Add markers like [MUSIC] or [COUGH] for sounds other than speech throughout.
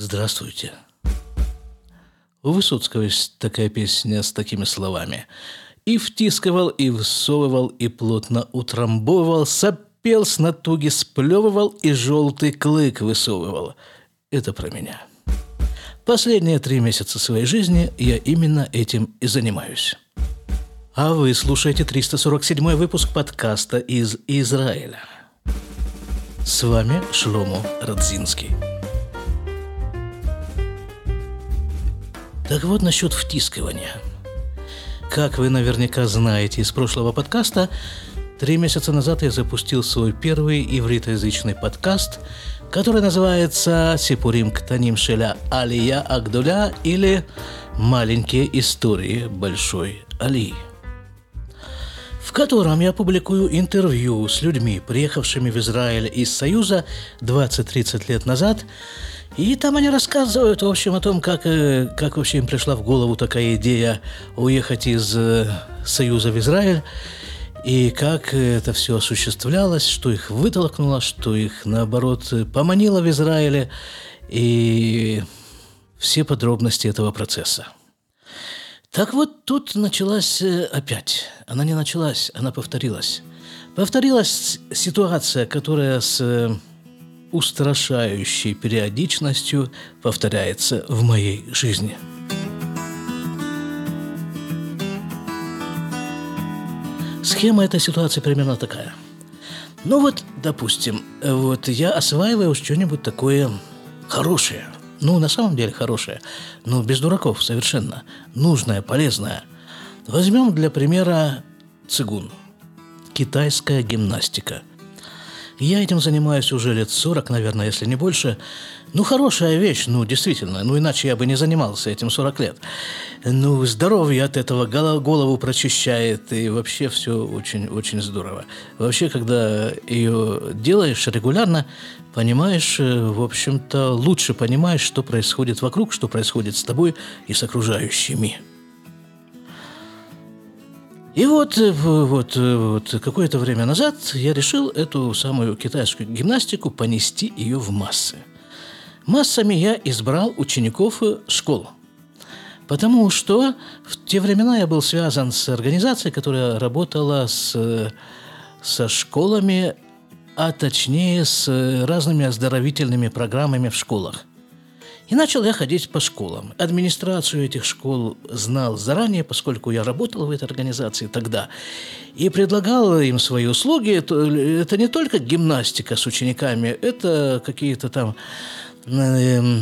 Здравствуйте. У Высоцкого есть такая песня с такими словами. «И втискивал, и всовывал, и плотно утрамбовывал, сопел с натуги, сплевывал, и желтый клык высовывал». Это про меня. Последние три месяца своей жизни я именно этим и занимаюсь. А вы слушаете 347 выпуск подкаста из Израиля. С вами Шлому Радзинский. Так вот насчет втискивания. Как вы наверняка знаете из прошлого подкаста, три месяца назад я запустил свой первый ивритоязычный подкаст, который называется «Сипурим Ктаним Шеля Алия Агдуля» или «Маленькие истории Большой Алии» в котором я публикую интервью с людьми, приехавшими в Израиль из Союза 20-30 лет назад – и там они рассказывают, в общем, о том, как, э, как вообще им пришла в голову такая идея уехать из э, Союза в Израиль, и как это все осуществлялось, что их вытолкнуло, что их, наоборот, поманило в Израиле, и все подробности этого процесса. Так вот, тут началась э, опять. Она не началась, она повторилась. Повторилась ситуация, которая с устрашающей периодичностью повторяется в моей жизни. Схема этой ситуации примерно такая. Ну вот, допустим, вот я осваиваю что-нибудь такое хорошее. Ну, на самом деле хорошее. Ну, без дураков совершенно. Нужное, полезное. Возьмем для примера цигун. Китайская гимнастика. Я этим занимаюсь уже лет 40, наверное, если не больше. Ну, хорошая вещь, ну, действительно. Ну, иначе я бы не занимался этим 40 лет. Ну, здоровье от этого голову прочищает, и вообще все очень-очень здорово. Вообще, когда ее делаешь регулярно, понимаешь, э, в общем-то, лучше понимаешь, что происходит вокруг, что происходит с тобой и с окружающими. И вот, э, вот, э, вот какое-то время назад я решил эту самую китайскую гимнастику понести ее в массы. Массами я избрал учеников э, школ. Потому что в те времена я был связан с организацией, которая работала с, со школами, а точнее с разными оздоровительными программами в школах. И начал я ходить по школам. Администрацию этих школ знал заранее, поскольку я работал в этой организации тогда. И предлагал им свои услуги. Это, не только гимнастика с учениками, это какие-то там... Э,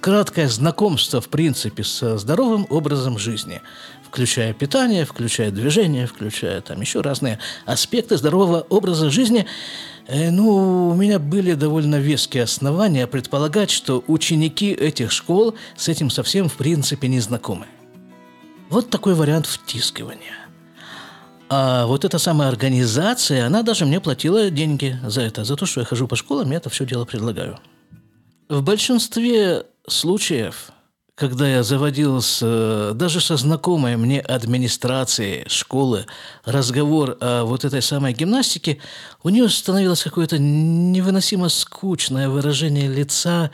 краткое знакомство, в принципе, со здоровым образом жизни, включая питание, включая движение, включая там еще разные аспекты здорового образа жизни – ну, у меня были довольно веские основания предполагать, что ученики этих школ с этим совсем в принципе не знакомы. Вот такой вариант втискивания. А вот эта самая организация, она даже мне платила деньги за это, за то, что я хожу по школам, я это все дело предлагаю. В большинстве случаев когда я заводил с, э, даже со знакомой мне администрацией школы разговор о вот этой самой гимнастике, у нее становилось какое-то невыносимо скучное выражение лица.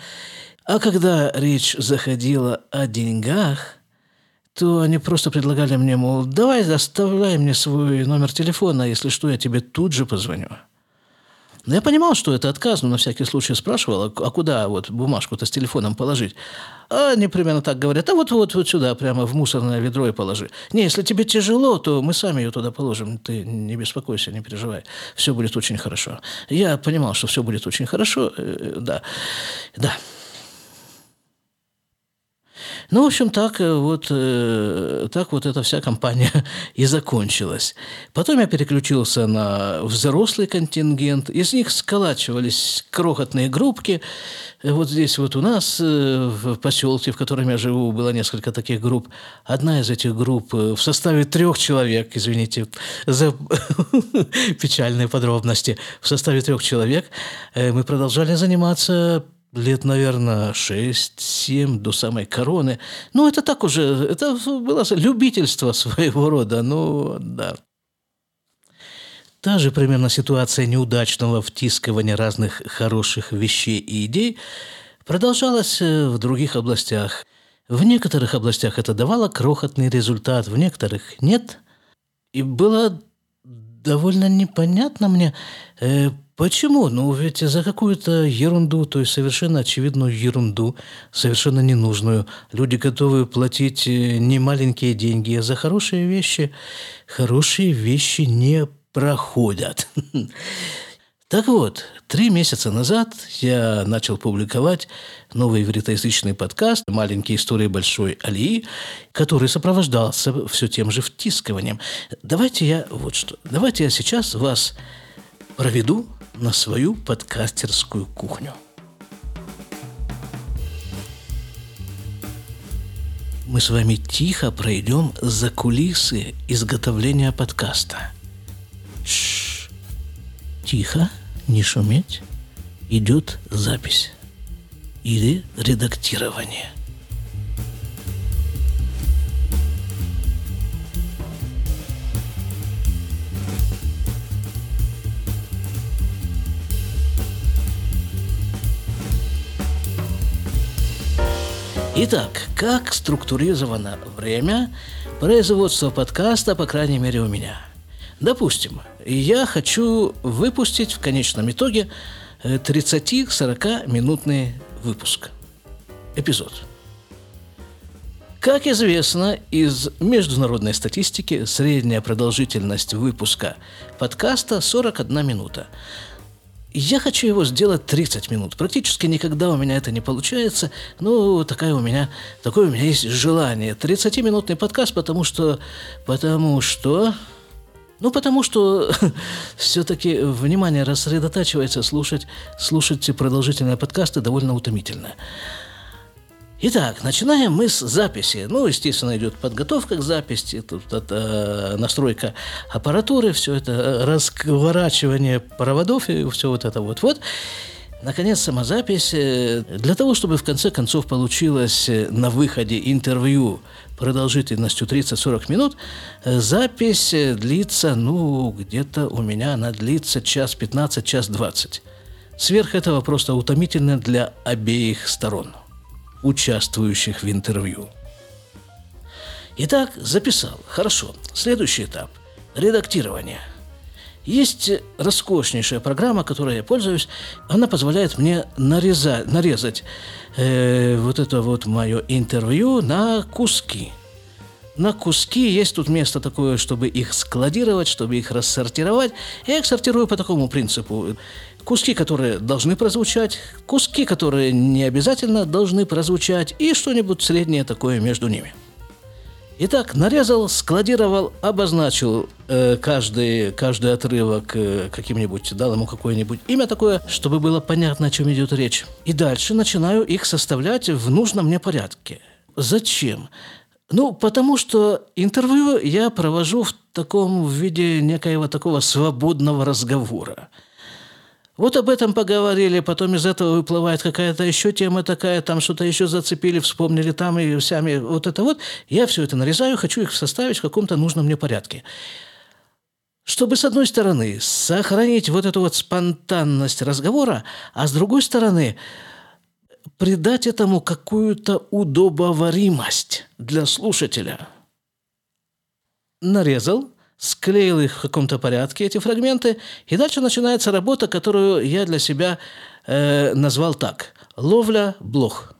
А когда речь заходила о деньгах, то они просто предлагали мне, мол, давай оставляй мне свой номер телефона, если что, я тебе тут же позвоню. Но я понимал, что это отказ, но на всякий случай спрашивал, а куда вот бумажку-то с телефоном положить? А они примерно так говорят, а вот, вот, вот сюда, прямо в мусорное ведро и положи. Не, если тебе тяжело, то мы сами ее туда положим. Ты не беспокойся, не переживай. Все будет очень хорошо. Я понимал, что все будет очень хорошо, э, э, да, да. Ну, в общем, так э, вот, э, так вот эта вся компания [LAUGHS] и закончилась. Потом я переключился на взрослый контингент. Из них сколачивались крохотные группки. Вот здесь вот у нас, э, в поселке, в котором я живу, было несколько таких групп. Одна из этих групп в составе трех человек, извините за [LAUGHS] печальные подробности, в составе трех человек мы продолжали заниматься лет, наверное, 6-7 до самой короны. Ну, это так уже, это было любительство своего рода, ну, да. Та же примерно ситуация неудачного втискивания разных хороших вещей и идей продолжалось э, в других областях. В некоторых областях это давало крохотный результат, в некоторых нет. И было довольно непонятно мне, э, почему. Ну, ведь за какую-то ерунду, то есть совершенно очевидную ерунду, совершенно ненужную, люди готовы платить э, немаленькие деньги, а за хорошие вещи хорошие вещи не проходят. [LAUGHS] Так вот, три месяца назад я начал публиковать новый ивритоязычный подкаст «Маленькие истории большой Алии», который сопровождался все тем же втискиванием. Давайте я вот что. Давайте я сейчас вас проведу на свою подкастерскую кухню. Мы с вами тихо пройдем за кулисы изготовления подкаста. Шш. Тихо не шуметь, идет запись или редактирование. Итак, как структурировано время производства подкаста, по крайней мере, у меня – Допустим, я хочу выпустить в конечном итоге 30-40 э, выпуск, эпизод. Как известно из международной статистики, средняя продолжительность выпуска подкаста 41 минута. Я хочу его сделать 30 минут. Практически никогда у меня это не получается. Ну, такая у меня, такое у меня есть желание. 30-минутный подкаст, потому что, потому что ну, потому что [LAUGHS] все-таки внимание рассредотачивается, слушать, слушать продолжительные подкасты довольно утомительно. Итак, начинаем мы с записи. Ну, естественно, идет подготовка к записи, тут это настройка аппаратуры, все это э, разворачивание проводов и все вот это вот. Вот. Наконец, самозапись. Э, для того, чтобы в конце концов получилось э, на выходе интервью продолжительностью 30-40 минут, запись длится, ну, где-то у меня она длится час 15, час 20. Сверх этого просто утомительно для обеих сторон, участвующих в интервью. Итак, записал. Хорошо. Следующий этап – редактирование – есть роскошнейшая программа, которой я пользуюсь. Она позволяет мне нарезать, нарезать э, вот это вот мое интервью на куски. На куски есть тут место такое, чтобы их складировать, чтобы их рассортировать. Я их сортирую по такому принципу. Куски, которые должны прозвучать, куски, которые не обязательно должны прозвучать, и что-нибудь среднее такое между ними. Итак, нарезал, складировал, обозначил э, каждый, каждый отрывок э, каким-нибудь, дал ему какое-нибудь имя такое, чтобы было понятно, о чем идет речь. И дальше начинаю их составлять в нужном мне порядке. Зачем? Ну, потому что интервью я провожу в таком в виде некоего такого свободного разговора. Вот об этом поговорили, потом из этого выплывает какая-то еще тема такая, там что-то еще зацепили, вспомнили там и сами вот это вот. Я все это нарезаю, хочу их составить в каком-то нужном мне порядке. Чтобы, с одной стороны, сохранить вот эту вот спонтанность разговора, а с другой стороны, придать этому какую-то удобоваримость для слушателя. Нарезал – склеил их в каком-то порядке, эти фрагменты, и дальше начинается работа, которую я для себя э, назвал так – ловля блох.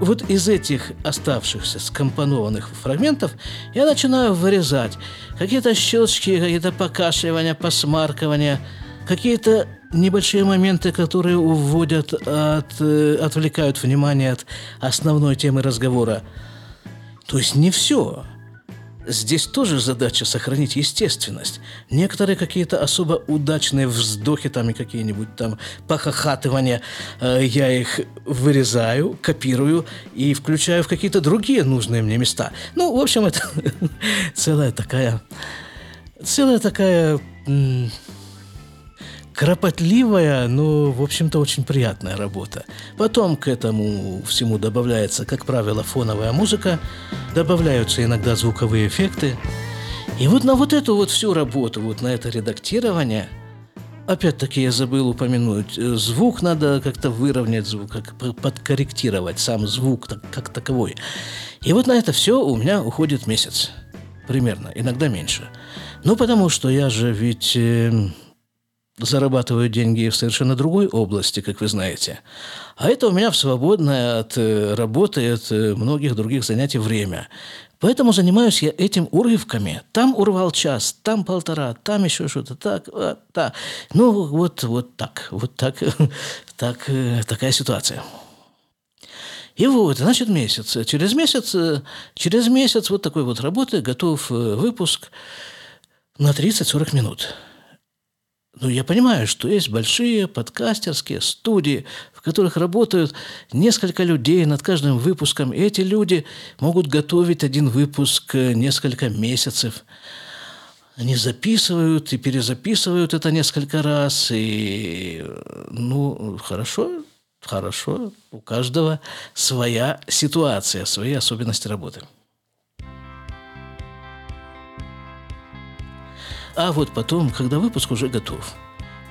Вот из этих оставшихся скомпонованных фрагментов я начинаю вырезать какие-то щелчки, какие-то покашливания, посмаркивания, какие-то небольшие моменты, которые уводят, от, э, отвлекают внимание от основной темы разговора. То есть не все. Здесь тоже задача сохранить естественность. Некоторые какие-то особо удачные вздохи там и какие-нибудь там похохатывания, э, я их вырезаю, копирую и включаю в какие-то другие нужные мне места. Ну, в общем, это [LAUGHS] целая такая... Целая такая кропотливая, но, в общем-то, очень приятная работа. Потом к этому всему добавляется, как правило, фоновая музыка, добавляются иногда звуковые эффекты. И вот на вот эту вот всю работу, вот на это редактирование, опять-таки я забыл упомянуть, э, звук надо как-то выровнять, звук, как подкорректировать сам звук так, как таковой. И вот на это все у меня уходит месяц. Примерно, иногда меньше. Ну, потому что я же ведь э, зарабатываю деньги в совершенно другой области, как вы знаете. А это у меня в свободное от э, работы, от э, многих других занятий время. Поэтому занимаюсь я этим урывками. Там урвал час, там полтора, там еще что-то так, вот, так. Ну, вот, вот так, вот так, [LAUGHS] так, э, такая ситуация. И вот, значит, месяц. Через месяц, через месяц вот такой вот работы готов выпуск на 30-40 минут. Ну, я понимаю, что есть большие подкастерские студии, в которых работают несколько людей над каждым выпуском, и эти люди могут готовить один выпуск несколько месяцев. Они записывают и перезаписывают это несколько раз, и, ну, хорошо, хорошо, у каждого своя ситуация, свои особенности работы. А вот потом, когда выпуск уже готов,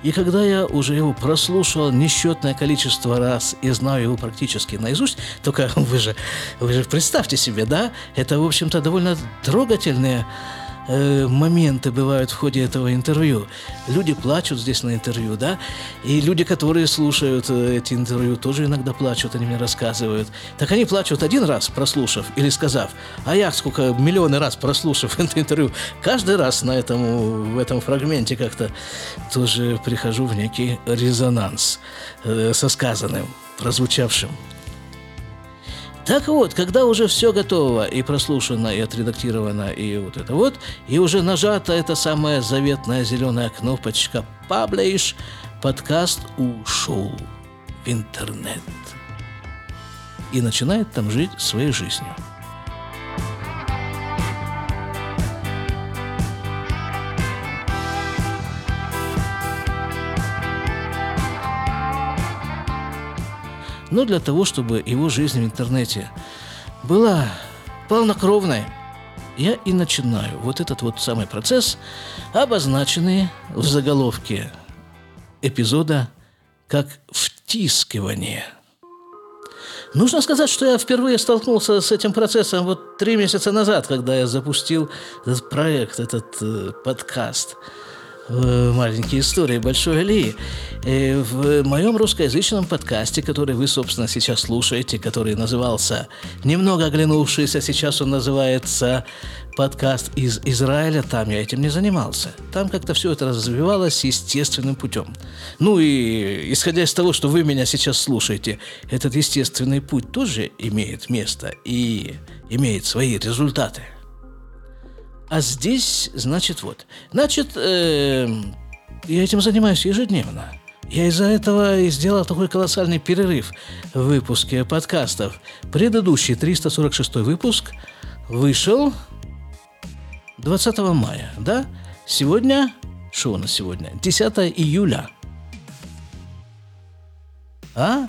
и когда я уже его прослушал несчетное количество раз и знаю его практически наизусть, только [LAUGHS] вы же, вы же представьте себе, да, это, в общем-то, довольно трогательные э, моменты бывают в ходе этого интервью. Люди плачут здесь на интервью, да, и люди, которые слушают э, эти интервью, тоже иногда плачут, они мне рассказывают. Так они плачут один раз, прослушав или сказав, а я сколько миллионы раз прослушав [LAUGHS] это интервью, каждый раз на этом, в этом фрагменте как-то тоже прихожу в некий резонанс э, со сказанным, прозвучавшим. Так вот, когда уже все готово и прослушано, и отредактировано, и вот это вот, и уже нажата эта самая заветная зеленая кнопочка «Паблиш», подкаст ушел в интернет и начинает там жить своей жизнью. Но для того, чтобы его жизнь в интернете была полнокровной, я и начинаю. Вот этот вот самый процесс, обозначенный в заголовке эпизода как «втискивание». Нужно сказать, что я впервые столкнулся с этим процессом вот три месяца назад, когда я запустил этот проект, этот э, подкаст – маленькие истории Большой Алии. Э, в моем русскоязычном подкасте, который вы, собственно, сейчас слушаете, который назывался «Немного оглянувшись», а сейчас он называется подкаст из Израиля, там я этим не занимался. Там как-то все это развивалось естественным путем. Ну и исходя из того, что вы меня сейчас слушаете, этот естественный путь тоже имеет место и имеет свои результаты – а здесь, значит, вот. Значит, э, я этим занимаюсь ежедневно. Я из-за этого и сделал такой колоссальный перерыв в выпуске подкастов. Предыдущий 346 выпуск вышел 20 мая, да? Сегодня, что у нас сегодня? 10 июля. А?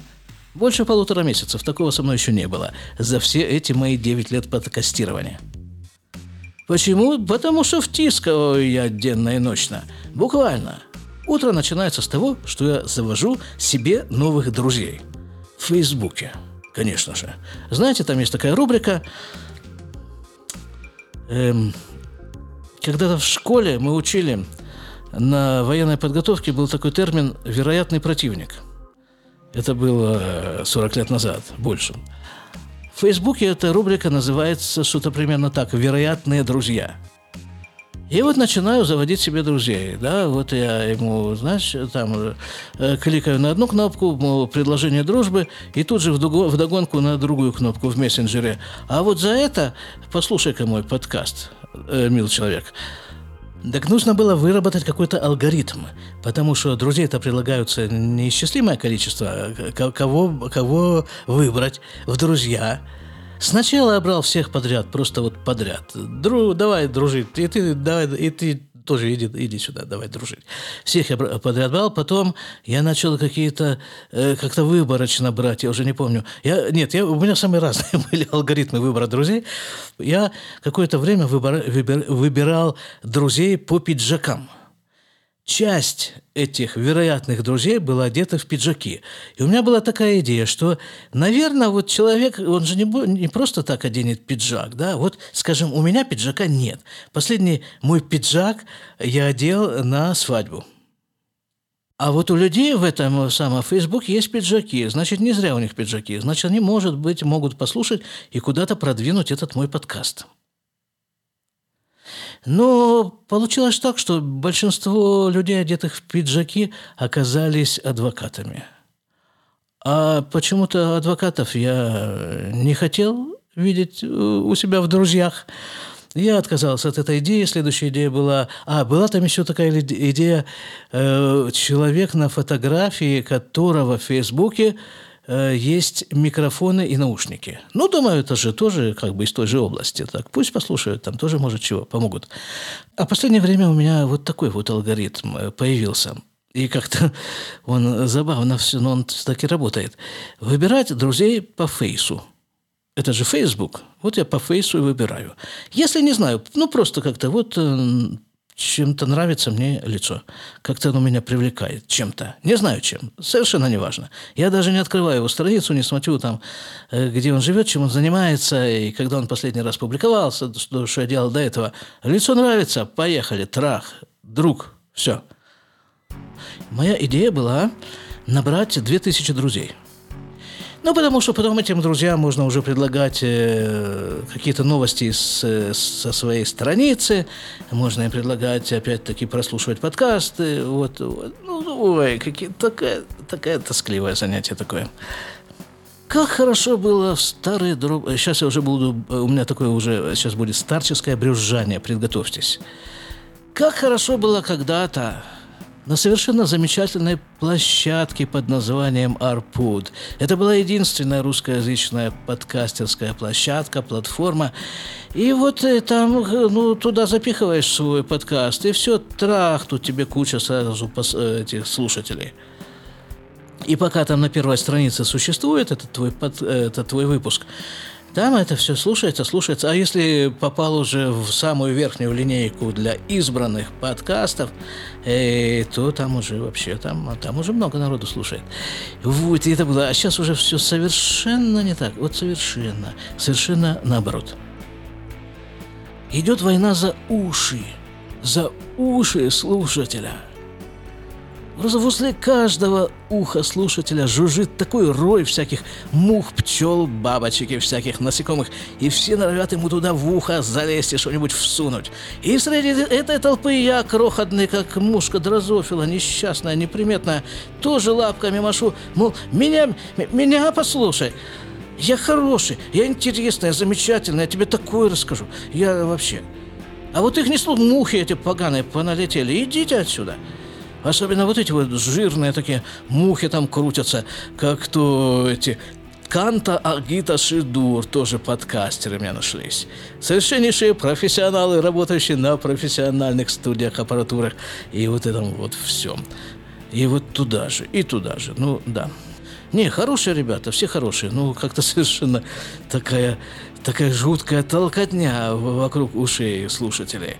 Больше полутора месяцев. Такого со мной еще не было. За все эти мои 9 лет подкастирования. Почему? Потому что втискиваю я денно и ночно. Буквально. Утро начинается с того, что я завожу себе новых друзей. В Фейсбуке, конечно же. Знаете, там есть такая рубрика. Эм, когда-то в школе мы учили на военной подготовке был такой термин «вероятный противник». Это было 40 лет назад, больше. В Фейсбуке эта рубрика называется что-то примерно так «Вероятные друзья». И вот начинаю заводить себе друзей, да, вот я ему, знаешь, там э, кликаю на одну кнопку, предложение дружбы, и тут же вдогонку на другую кнопку в мессенджере. А вот за это, послушай-ка мой подкаст, э, мил человек, так нужно было выработать какой-то алгоритм, потому что друзей-то предлагаются неисчислимое количество, кого, кого выбрать в друзья. Сначала я брал всех подряд, просто вот подряд. Дру, давай дружить, и ты, давай, и ты тоже иди, иди сюда, давай дружить. Всех я подряд брал, потом я начал какие-то, э, как-то выборочно брать, я уже не помню. Я, нет, я, у меня самые разные [LAUGHS] были алгоритмы выбора друзей. Я какое-то время выбор, выбир, выбирал друзей по пиджакам – часть этих вероятных друзей была одета в пиджаки. И у меня была такая идея, что, наверное, вот человек, он же не, не просто так оденет пиджак, да, вот, скажем, у меня пиджака нет. Последний мой пиджак я одел на свадьбу. А вот у людей в этом самом Facebook есть пиджаки. Значит, не зря у них пиджаки. Значит, они, может быть, могут послушать и куда-то продвинуть этот мой подкаст. Но получилось так, что большинство людей, одетых в пиджаки, оказались адвокатами. А почему-то адвокатов я не хотел видеть у себя в друзьях. Я отказался от этой идеи. Следующая идея была... А, была там еще такая идея э, человек на фотографии, которого в Фейсбуке Э, есть микрофоны и наушники. Ну, думаю, это же тоже как бы из той же области. Так, пусть послушают, там тоже, может, чего, помогут. А в последнее время у меня вот такой вот алгоритм э, появился. И как-то [LAUGHS] он забавно все, но он так и работает. Выбирать друзей по фейсу. Это же Facebook. Вот я по фейсу и выбираю. Если не знаю, ну просто как-то вот э, чем-то нравится мне лицо. Как-то оно меня привлекает чем-то. Не знаю чем. Совершенно не важно. Я даже не открываю его страницу, не смотрю там, э, где он живет, чем он занимается, и когда он последний раз публиковался, что, что я делал до этого. Лицо нравится, поехали, трах, друг, все. Моя идея была набрать 2000 друзей – ну, потому что потом этим друзьям можно уже предлагать э, какие-то новости с, со своей страницы, можно им предлагать, опять-таки, прослушивать подкасты. Вот, вот. Ну, ой, какие, такая, такая тоскливое занятие такое. Как хорошо было в старые дорог... Сейчас я уже буду... У меня такое уже... Сейчас будет старческое брюзжание. Приготовьтесь. Как хорошо было когда-то на совершенно замечательной площадке под названием «Арпуд». Это была единственная русскоязычная подкастерская площадка, платформа. И вот э, там, э, ну, туда запихиваешь свой подкаст, и все, трах, тут тебе куча сразу э, этих слушателей. И пока там на первой странице существует этот твой, под, этот твой выпуск, там это все слушается, слушается. А если попал уже в самую верхнюю линейку для избранных подкастов, э, то там уже вообще, там, там уже много народу слушает. Вот, и это было. А сейчас уже все совершенно не так. Вот совершенно, совершенно наоборот. Идет война за уши, за уши слушателя – Возле каждого уха слушателя жужжит такой рой всяких мух, пчел, бабочек и всяких насекомых, и все норовят ему туда в ухо залезть и что-нибудь всунуть. И среди этой толпы я, крохотный, как мушка дрозофила, несчастная, неприметная, тоже лапками машу, мол, меня, меня послушай. Я хороший, я интересный, я замечательный, я тебе такое расскажу. Я вообще... А вот их не слух, мухи эти поганые поналетели. Идите отсюда. Особенно вот эти вот жирные такие мухи там крутятся, как то эти Канта Агита Шидур, тоже подкастеры у меня нашлись. Совершеннейшие профессионалы, работающие на профессиональных студиях, аппаратурах. И вот этом вот всем. И вот туда же, и туда же. Ну, да. Не, хорошие ребята, все хорошие. Ну, как-то [LAUGHS] совершенно такая, такая жуткая толкотня вокруг ушей слушателей.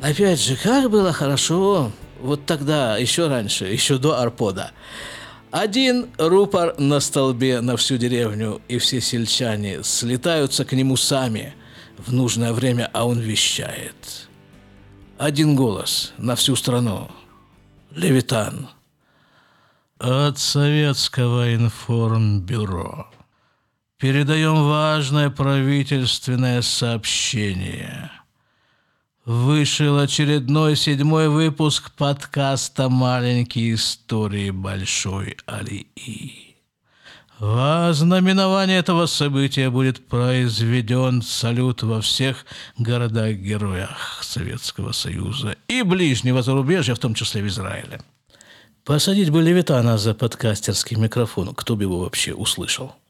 Опять же, как было хорошо вот тогда, еще раньше, еще до Арпода. Один рупор на столбе на всю деревню, и все сельчане слетаются к нему сами в нужное время, а он вещает. Один голос на всю страну. Левитан. От Советского информбюро. Передаем важное правительственное сообщение – Вышел очередной седьмой выпуск подкаста «Маленькие истории Большой Алии». В ознаменование этого события будет произведен салют во всех городах-героях Советского Союза и ближнего зарубежья, в том числе в Израиле. Посадить бы Левитана за подкастерский микрофон, кто бы его вообще услышал –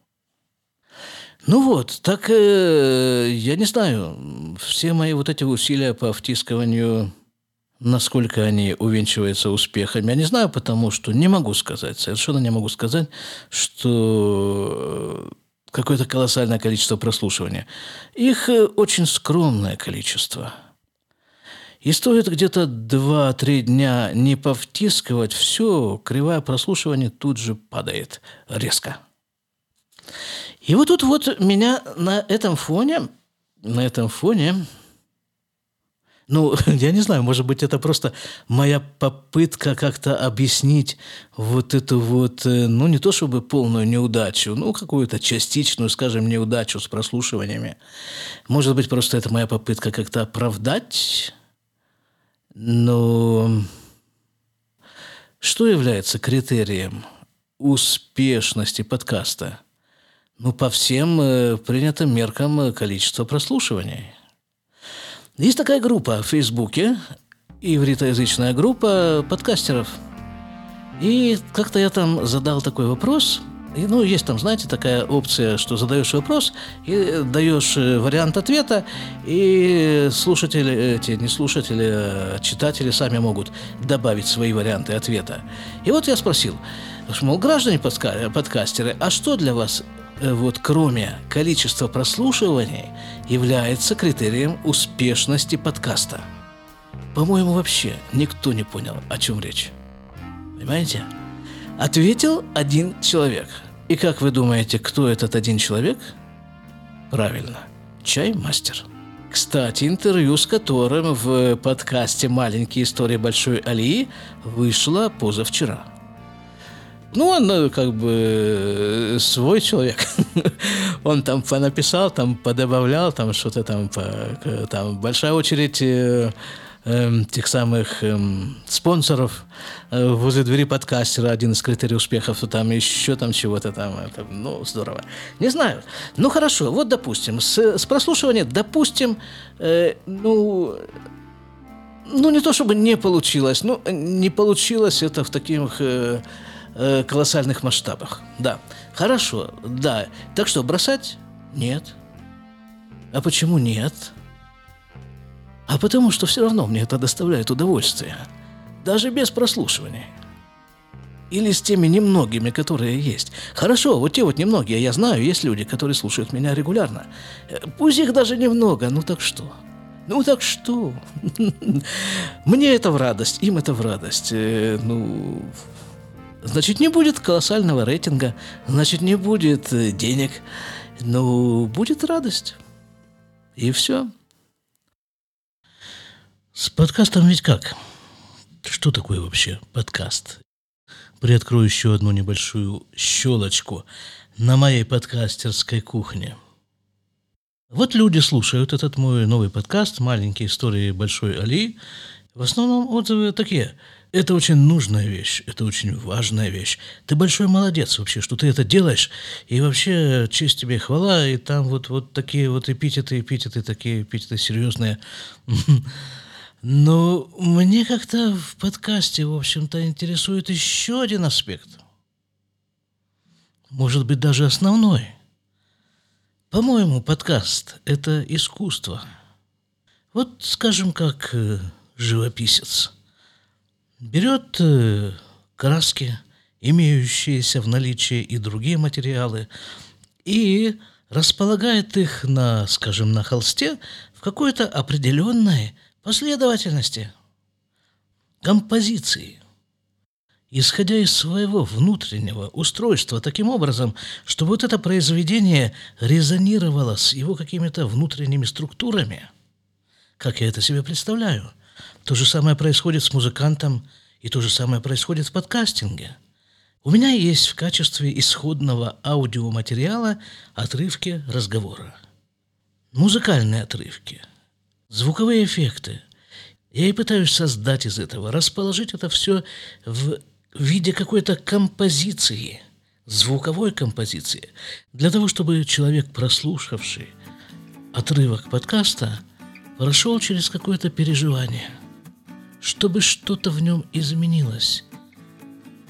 ну вот, так э, я не знаю, все мои вот эти усилия по втискиванию насколько они увенчиваются успехами, я не знаю, потому что не могу сказать, совершенно не могу сказать, что какое-то колоссальное количество прослушивания. Их э, очень скромное количество. И стоит где-то 2-3 дня не повтискивать, все, кривая прослушивания тут же падает резко. И вот тут вот меня на этом фоне, на этом фоне ну, [LAUGHS] я не знаю, может быть, это просто моя попытка как-то объяснить вот эту вот, э, ну, не то чтобы полную неудачу, ну, какую-то частичную, скажем, неудачу с прослушиваниями. Может быть, просто это моя попытка как-то оправдать. Но что является критерием успешности подкаста? Ну, по всем э, принятым меркам э, количество прослушиваний – есть такая группа в Фейсбуке, ивритоязычная группа подкастеров. И как-то я там задал такой вопрос. И, ну, есть там, знаете, такая опция, что задаешь вопрос и даешь э, вариант ответа, и слушатели, эти не слушатели, а читатели сами могут добавить свои варианты ответа. И вот я спросил, мол, граждане подка подкастеры, а что для вас вот кроме количества прослушиваний, является критерием успешности подкаста. По-моему, вообще никто не понял, о чем речь. Понимаете? Ответил один человек. И как вы думаете, кто этот один человек? Правильно, чай-мастер. Кстати, интервью с которым в подкасте «Маленькие истории Большой Алии» вышло позавчера – ну, он э, как бы э, свой человек. [LAUGHS] он там понаписал, там подобавлял, там что-то там, там большая очередь э, э, тех самых э, спонсоров э, возле двери подкастера, один из критерий успехов, то там еще там чего-то там, это, ну, здорово. Не знаю. Ну, хорошо, вот, допустим, с, с прослушивания, допустим, э, ну, ну, не то чтобы не получилось, ну, не получилось это в таких... Э, э, колоссальных масштабах. Да. Хорошо, да. Так что, бросать? Нет. А почему нет? А потому что все равно мне это доставляет удовольствие. Даже без прослушивания. Или с теми немногими, которые есть. Хорошо, вот те вот немногие, я знаю, есть люди, которые слушают меня регулярно. Э, пусть их даже немного, ну так что? Ну так что? [LAUGHS] Мне это в радость, им это в радость. Э, ну, значит, не будет колоссального рейтинга, значит, не будет э, денег, но будет радость. И все. С подкастом ведь как? Что такое вообще подкаст? Приоткрою еще одну небольшую щелочку на моей подкастерской кухне. Вот люди слушают этот мой новый подкаст «Маленькие истории Большой Али». В основном отзывы такие – это очень нужная вещь, это очень важная вещь. Ты большой молодец вообще, что ты это делаешь. И вообще, честь тебе хвала, и там вот, вот такие вот эпитеты, эпитеты, такие эпитеты серьезные. [LAUGHS] Но мне как-то в подкасте, в общем-то, интересует еще один аспект. Может быть, даже основной. По-моему, подкаст – это искусство. Вот, скажем, как э, живописец – берет э, краски, имеющиеся в наличии и другие материалы, и располагает их на, скажем, на холсте в какой-то определенной последовательности, композиции, исходя из своего внутреннего устройства таким образом, чтобы вот это произведение резонировало с его какими-то внутренними структурами, как я это себе представляю – то же самое происходит с музыкантом, и то же самое происходит в подкастинге. У меня есть в качестве исходного аудиоматериала отрывки разговора. Музыкальные отрывки, звуковые эффекты. Я и пытаюсь создать из этого, расположить это все в виде какой-то композиции, звуковой композиции, для того, чтобы человек, прослушавший отрывок подкаста, прошел через какое-то переживание – чтобы что-то в нем изменилось.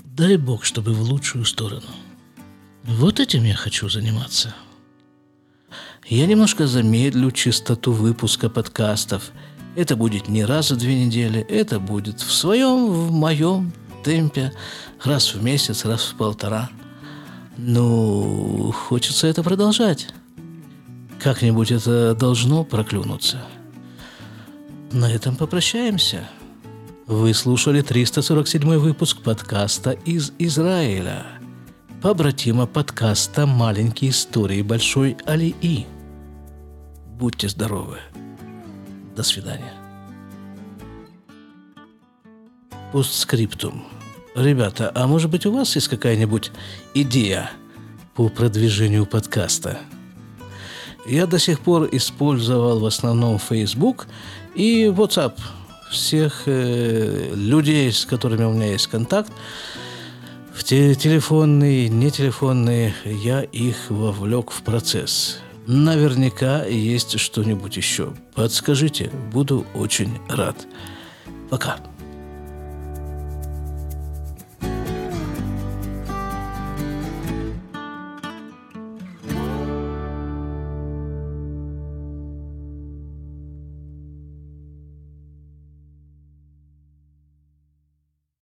Дай Бог, чтобы в лучшую сторону. Вот этим я хочу заниматься. Я немножко замедлю частоту выпуска подкастов, Это будет не раз в две недели, это будет в своем, в моем темпе, раз в месяц, раз в полтора. Ну, хочется это продолжать. Как-нибудь это должно проклюнуться. На этом попрощаемся. Вы слушали 347 выпуск подкаста из Израиля. Побратима подкаста «Маленькие истории Большой Алии». Будьте здоровы. До свидания. Постскриптум. Ребята, а может быть у вас есть какая-нибудь идея по продвижению подкаста? Я до сих пор использовал в основном Facebook и WhatsApp. Всех э, людей, с которыми у меня есть контакт, в те телефонные, не телефонные, я их вовлек в процесс. Наверняка есть что-нибудь еще. Подскажите, буду очень рад. Пока.